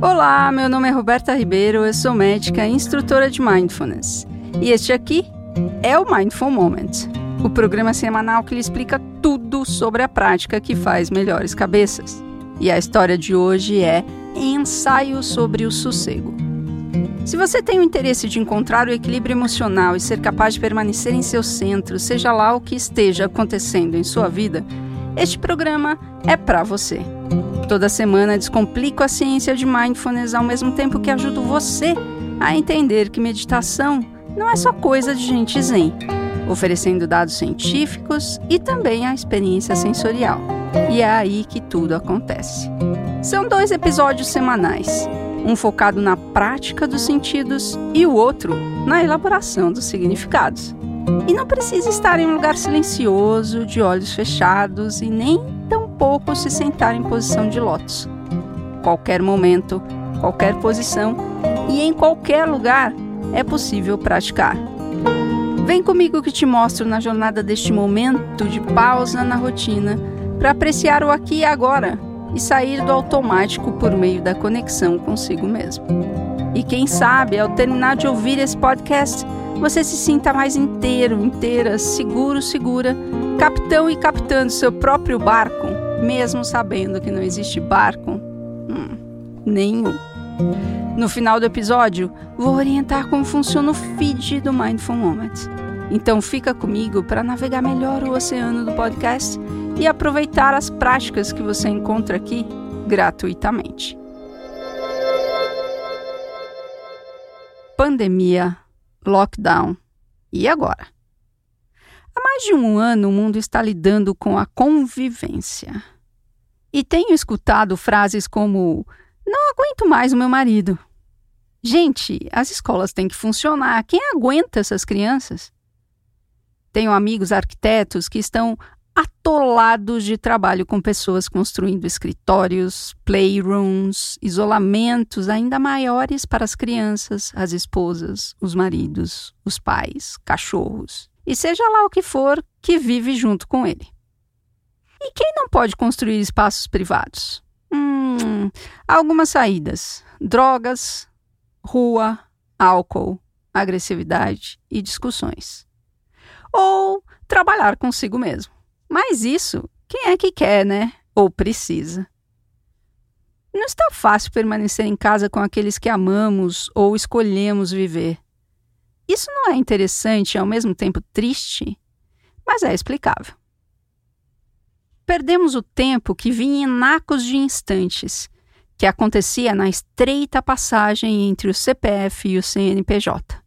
Olá, meu nome é Roberta Ribeiro, eu sou médica e instrutora de Mindfulness. E este aqui é o Mindful Moment, o programa semanal que lhe explica tudo sobre a prática que faz melhores cabeças. E a história de hoje é Ensaio sobre o Sossego. Se você tem o interesse de encontrar o equilíbrio emocional e ser capaz de permanecer em seu centro, seja lá o que esteja acontecendo em sua vida, este programa é para você. Toda semana descomplico a ciência de mindfulness ao mesmo tempo que ajudo você a entender que meditação não é só coisa de gente zen, oferecendo dados científicos e também a experiência sensorial. E é aí que tudo acontece. São dois episódios semanais, um focado na prática dos sentidos e o outro na elaboração dos significados. E não precisa estar em um lugar silencioso, de olhos fechados e nem pouco se sentar em posição de lótus. Qualquer momento, qualquer posição e em qualquer lugar é possível praticar. Vem comigo que te mostro na jornada deste momento de pausa na rotina para apreciar o aqui e agora e sair do automático por meio da conexão consigo mesmo. E quem sabe, ao terminar de ouvir esse podcast, você se sinta mais inteiro, inteira, seguro, segura, capitão e capitã do seu próprio barco mesmo sabendo que não existe barco hum, nenhum. No final do episódio, vou orientar como funciona o feed do Mindful Moment. Então fica comigo para navegar melhor o oceano do podcast e aproveitar as práticas que você encontra aqui gratuitamente. Pandemia, lockdown. E agora? Há mais de um ano o mundo está lidando com a convivência. E tenho escutado frases como: Não aguento mais o meu marido. Gente, as escolas têm que funcionar. Quem aguenta essas crianças? Tenho amigos arquitetos que estão atolados de trabalho com pessoas construindo escritórios, playrooms, isolamentos ainda maiores para as crianças, as esposas, os maridos, os pais, cachorros e seja lá o que for que vive junto com ele. E quem não pode construir espaços privados? Hum, algumas saídas: drogas, rua, álcool, agressividade e discussões. Ou trabalhar consigo mesmo. Mas isso, quem é que quer, né? Ou precisa. Não está fácil permanecer em casa com aqueles que amamos ou escolhemos viver. Isso não é interessante e ao mesmo tempo triste, mas é explicável. Perdemos o tempo que vinha em nacos de instantes, que acontecia na estreita passagem entre o CPF e o CNPJ.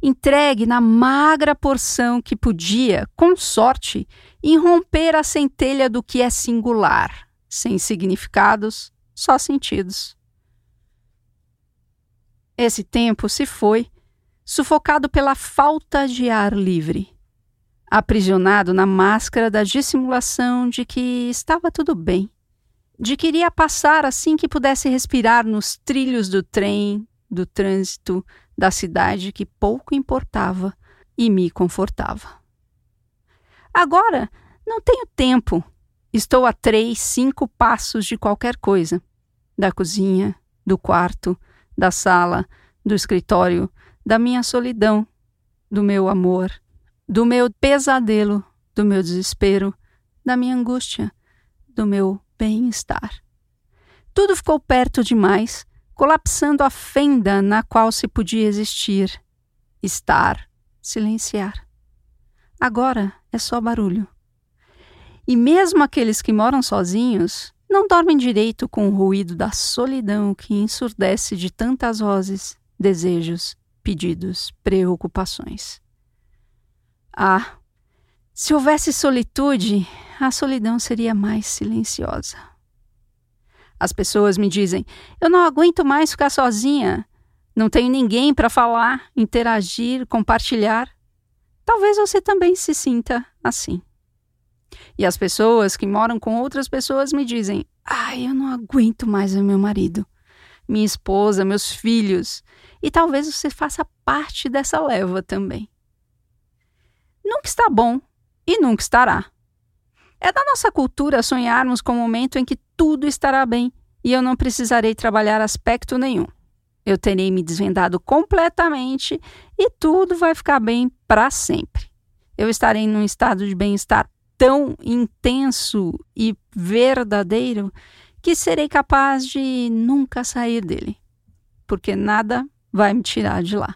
Entregue na magra porção que podia, com sorte, irromper a centelha do que é singular, sem significados, só sentidos. Esse tempo se foi sufocado pela falta de ar livre, aprisionado na máscara da dissimulação de que estava tudo bem, de que iria passar assim que pudesse respirar nos trilhos do trem, do trânsito, da cidade que pouco importava e me confortava. Agora não tenho tempo. Estou a três, cinco passos de qualquer coisa da cozinha, do quarto, da sala, do escritório, da minha solidão, do meu amor, do meu pesadelo, do meu desespero, da minha angústia, do meu bem-estar. Tudo ficou perto demais, colapsando a fenda na qual se podia existir, estar, silenciar. Agora é só barulho. E mesmo aqueles que moram sozinhos não dormem direito com o ruído da solidão que ensurdece de tantas vozes, desejos pedidos, preocupações. Ah, se houvesse solitude, a solidão seria mais silenciosa. As pessoas me dizem: eu não aguento mais ficar sozinha. Não tenho ninguém para falar, interagir, compartilhar. Talvez você também se sinta assim. E as pessoas que moram com outras pessoas me dizem: ai, eu não aguento mais o meu marido, minha esposa, meus filhos. E talvez você faça parte dessa leva também. Nunca está bom e nunca estará. É da nossa cultura sonharmos com o momento em que tudo estará bem e eu não precisarei trabalhar aspecto nenhum. Eu terei me desvendado completamente e tudo vai ficar bem para sempre. Eu estarei num estado de bem-estar tão intenso e verdadeiro que serei capaz de nunca sair dele, porque nada vai me tirar de lá.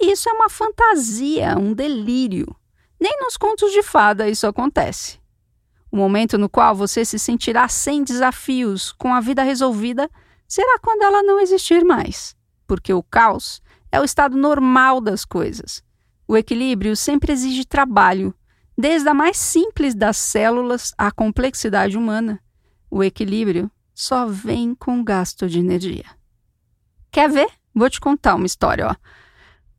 Isso é uma fantasia, um delírio. Nem nos contos de fada isso acontece. O momento no qual você se sentirá sem desafios, com a vida resolvida, será quando ela não existir mais, porque o caos é o estado normal das coisas. O equilíbrio sempre exige trabalho, desde a mais simples das células à complexidade humana. O equilíbrio só vem com gasto de energia. Quer ver? Vou te contar uma história. Ó.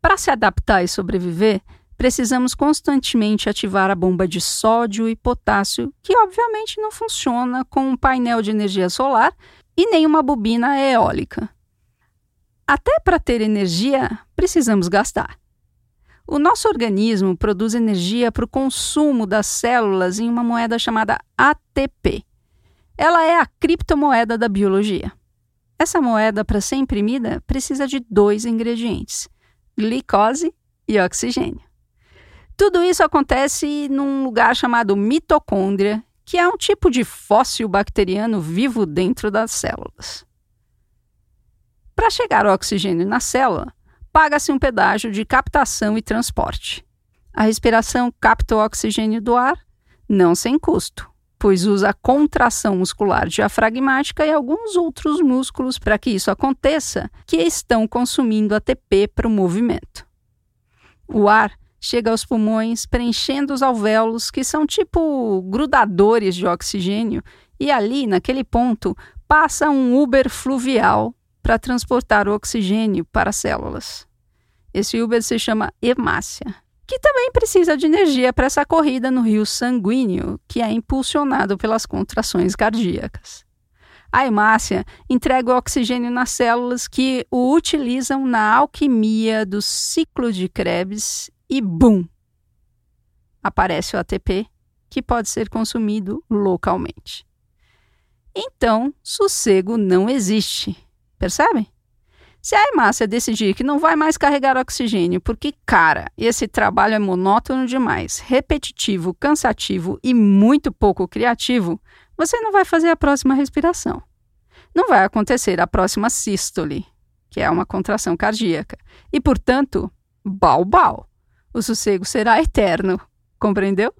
Para se adaptar e sobreviver, precisamos constantemente ativar a bomba de sódio e potássio, que obviamente não funciona com um painel de energia solar e nem uma bobina eólica. Até para ter energia, precisamos gastar. O nosso organismo produz energia para o consumo das células em uma moeda chamada ATP. Ela é a criptomoeda da biologia. Essa moeda, para ser imprimida, precisa de dois ingredientes: glicose e oxigênio. Tudo isso acontece num lugar chamado mitocôndria, que é um tipo de fóssil bacteriano vivo dentro das células. Para chegar o oxigênio na célula, paga-se um pedágio de captação e transporte. A respiração capta o oxigênio do ar, não sem custo, pois usa a contração muscular diafragmática e alguns outros músculos para que isso aconteça, que estão consumindo ATP para o movimento. O ar chega aos pulmões, preenchendo os alvéolos, que são tipo grudadores de oxigênio, e ali, naquele ponto, passa um Uber fluvial para transportar o oxigênio para as células. Esse Uber se chama hemácia, que também precisa de energia para essa corrida no rio sanguíneo, que é impulsionado pelas contrações cardíacas. A hemácia entrega o oxigênio nas células que o utilizam na alquimia do ciclo de Krebs e bum! Aparece o ATP, que pode ser consumido localmente. Então, sossego não existe. Percebe? Se a hemácia decidir que não vai mais carregar oxigênio porque, cara, esse trabalho é monótono demais, repetitivo, cansativo e muito pouco criativo, você não vai fazer a próxima respiração. Não vai acontecer a próxima sístole, que é uma contração cardíaca. E, portanto, bau-bau. O sossego será eterno. Compreendeu?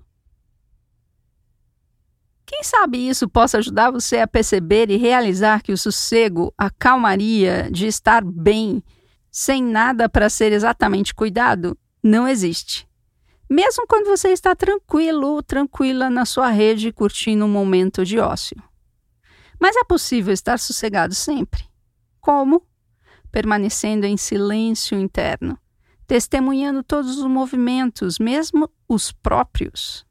Quem sabe isso possa ajudar você a perceber e realizar que o sossego, a calmaria de estar bem, sem nada para ser exatamente cuidado, não existe. Mesmo quando você está tranquilo, tranquila na sua rede curtindo um momento de ócio. Mas é possível estar sossegado sempre. Como? Permanecendo em silêncio interno, testemunhando todos os movimentos, mesmo os próprios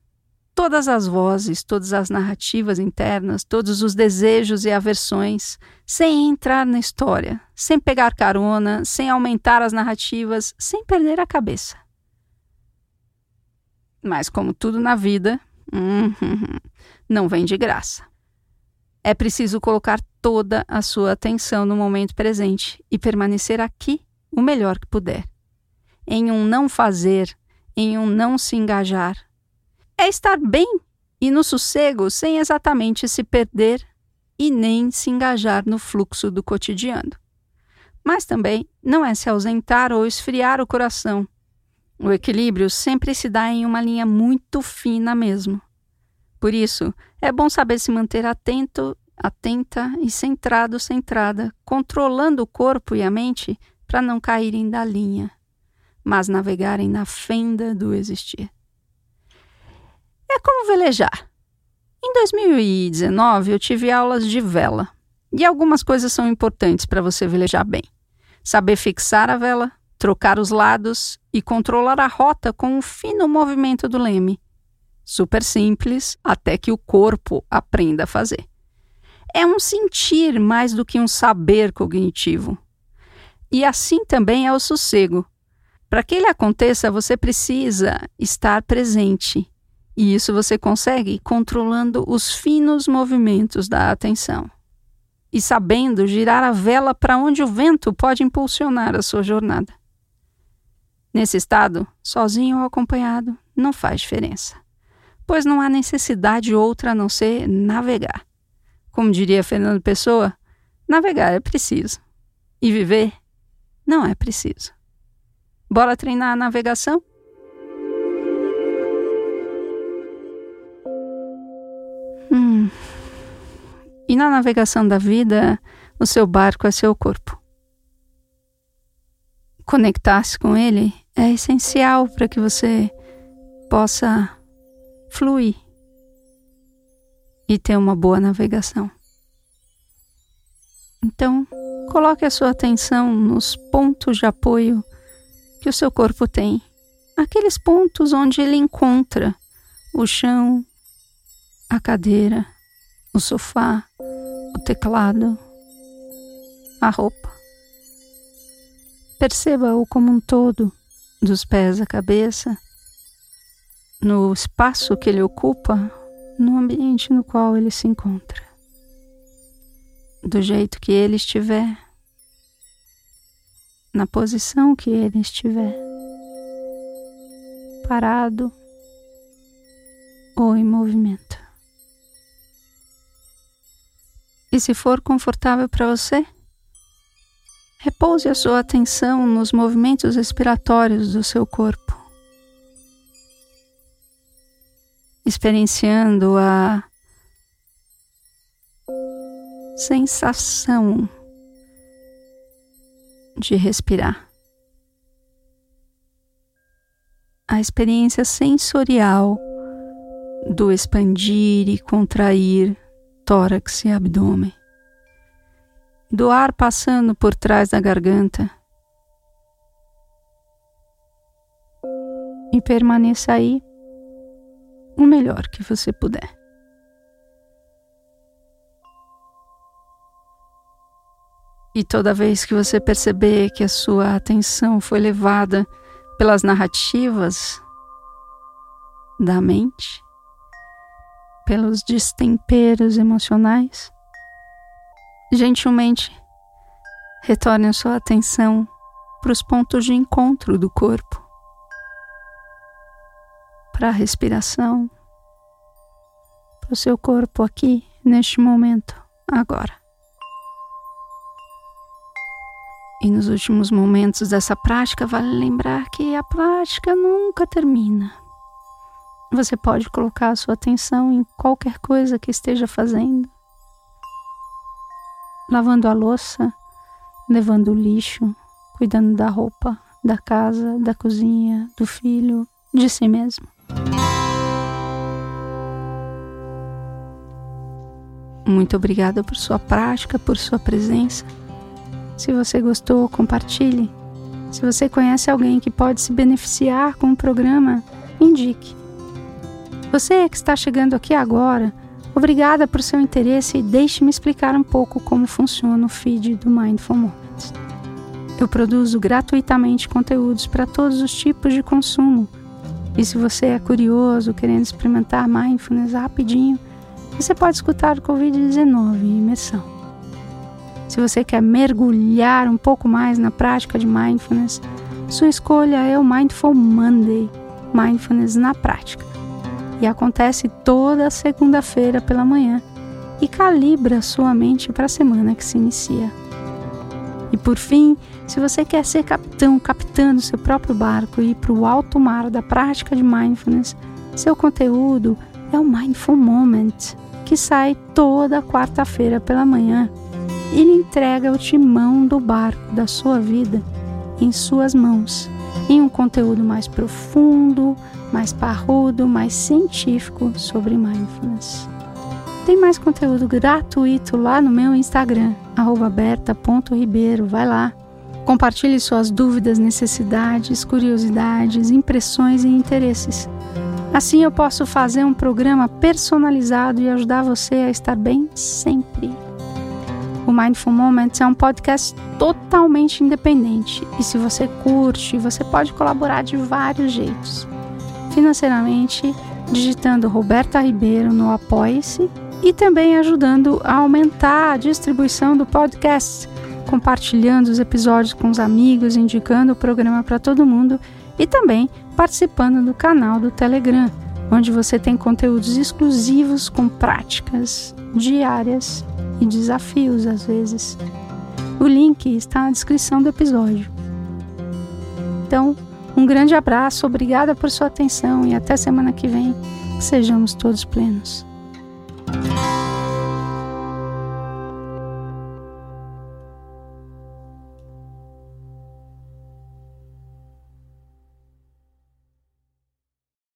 todas as vozes, todas as narrativas internas, todos os desejos e aversões, sem entrar na história, sem pegar carona, sem aumentar as narrativas, sem perder a cabeça. Mas, como tudo na vida, não vem de graça. É preciso colocar toda a sua atenção no momento presente e permanecer aqui o melhor que puder. Em um não fazer, em um não se engajar, é estar bem e no sossego sem exatamente se perder e nem se engajar no fluxo do cotidiano. Mas também não é se ausentar ou esfriar o coração. O equilíbrio sempre se dá em uma linha muito fina mesmo. Por isso, é bom saber se manter atento, atenta e centrado, centrada, controlando o corpo e a mente para não caírem da linha, mas navegarem na fenda do existir. É como velejar. Em 2019, eu tive aulas de vela. E algumas coisas são importantes para você velejar bem: saber fixar a vela, trocar os lados e controlar a rota com um fino movimento do leme. Super simples, até que o corpo aprenda a fazer. É um sentir mais do que um saber cognitivo. E assim também é o sossego. Para que ele aconteça, você precisa estar presente e isso você consegue controlando os finos movimentos da atenção. e sabendo girar a vela para onde o vento pode impulsionar a sua jornada. Nesse estado, sozinho ou acompanhado, não faz diferença, pois não há necessidade outra a não ser navegar. Como diria Fernando Pessoa, navegar é preciso e viver não é preciso. Bora treinar a navegação? Na navegação da vida, o seu barco é seu corpo. Conectar-se com ele é essencial para que você possa fluir e ter uma boa navegação. Então, coloque a sua atenção nos pontos de apoio que o seu corpo tem, aqueles pontos onde ele encontra o chão, a cadeira, o sofá, o teclado, a roupa. Perceba-o como um todo, dos pés à cabeça, no espaço que ele ocupa, no ambiente no qual ele se encontra. Do jeito que ele estiver, na posição que ele estiver, parado ou em movimento. E se for confortável para você, repouse a sua atenção nos movimentos respiratórios do seu corpo, experienciando a sensação de respirar. A experiência sensorial do expandir e contrair tórax e abdômen, do ar passando por trás da garganta. E permaneça aí o melhor que você puder. E toda vez que você perceber que a sua atenção foi levada pelas narrativas da mente, pelos destemperos emocionais, gentilmente retorne a sua atenção para os pontos de encontro do corpo, para a respiração, para o seu corpo aqui, neste momento, agora. E nos últimos momentos dessa prática, vale lembrar que a prática nunca termina. Você pode colocar a sua atenção em qualquer coisa que esteja fazendo. Lavando a louça, levando o lixo, cuidando da roupa, da casa, da cozinha, do filho, de si mesmo. Muito obrigada por sua prática, por sua presença. Se você gostou, compartilhe. Se você conhece alguém que pode se beneficiar com o programa, indique. Você que está chegando aqui agora, obrigada por seu interesse e deixe-me explicar um pouco como funciona o feed do Mindful Moments. Eu produzo gratuitamente conteúdos para todos os tipos de consumo. E se você é curioso, querendo experimentar mindfulness rapidinho, você pode escutar o Covid-19 em imersão. Se você quer mergulhar um pouco mais na prática de mindfulness, sua escolha é o Mindful Monday Mindfulness na Prática e acontece toda segunda-feira pela manhã e calibra sua mente para a semana que se inicia. E por fim, se você quer ser capitão, capitã do seu próprio barco e ir para o alto mar da prática de mindfulness, seu conteúdo é o Mindful Moment, que sai toda quarta-feira pela manhã. Ele entrega o timão do barco da sua vida em suas mãos, em um conteúdo mais profundo, mais parrudo, mais científico sobre mindfulness. Tem mais conteúdo gratuito lá no meu Instagram, berta.ribeiro. Vai lá. Compartilhe suas dúvidas, necessidades, curiosidades, impressões e interesses. Assim eu posso fazer um programa personalizado e ajudar você a estar bem sempre. O Mindful Moments é um podcast totalmente independente e se você curte, você pode colaborar de vários jeitos financeiramente digitando Roberta Ribeiro no Apoie-se e também ajudando a aumentar a distribuição do podcast, compartilhando os episódios com os amigos, indicando o programa para todo mundo e também participando do canal do Telegram, onde você tem conteúdos exclusivos com práticas diárias e desafios às vezes. O link está na descrição do episódio. Então, um grande abraço, obrigada por sua atenção e até semana que vem. Que sejamos todos plenos.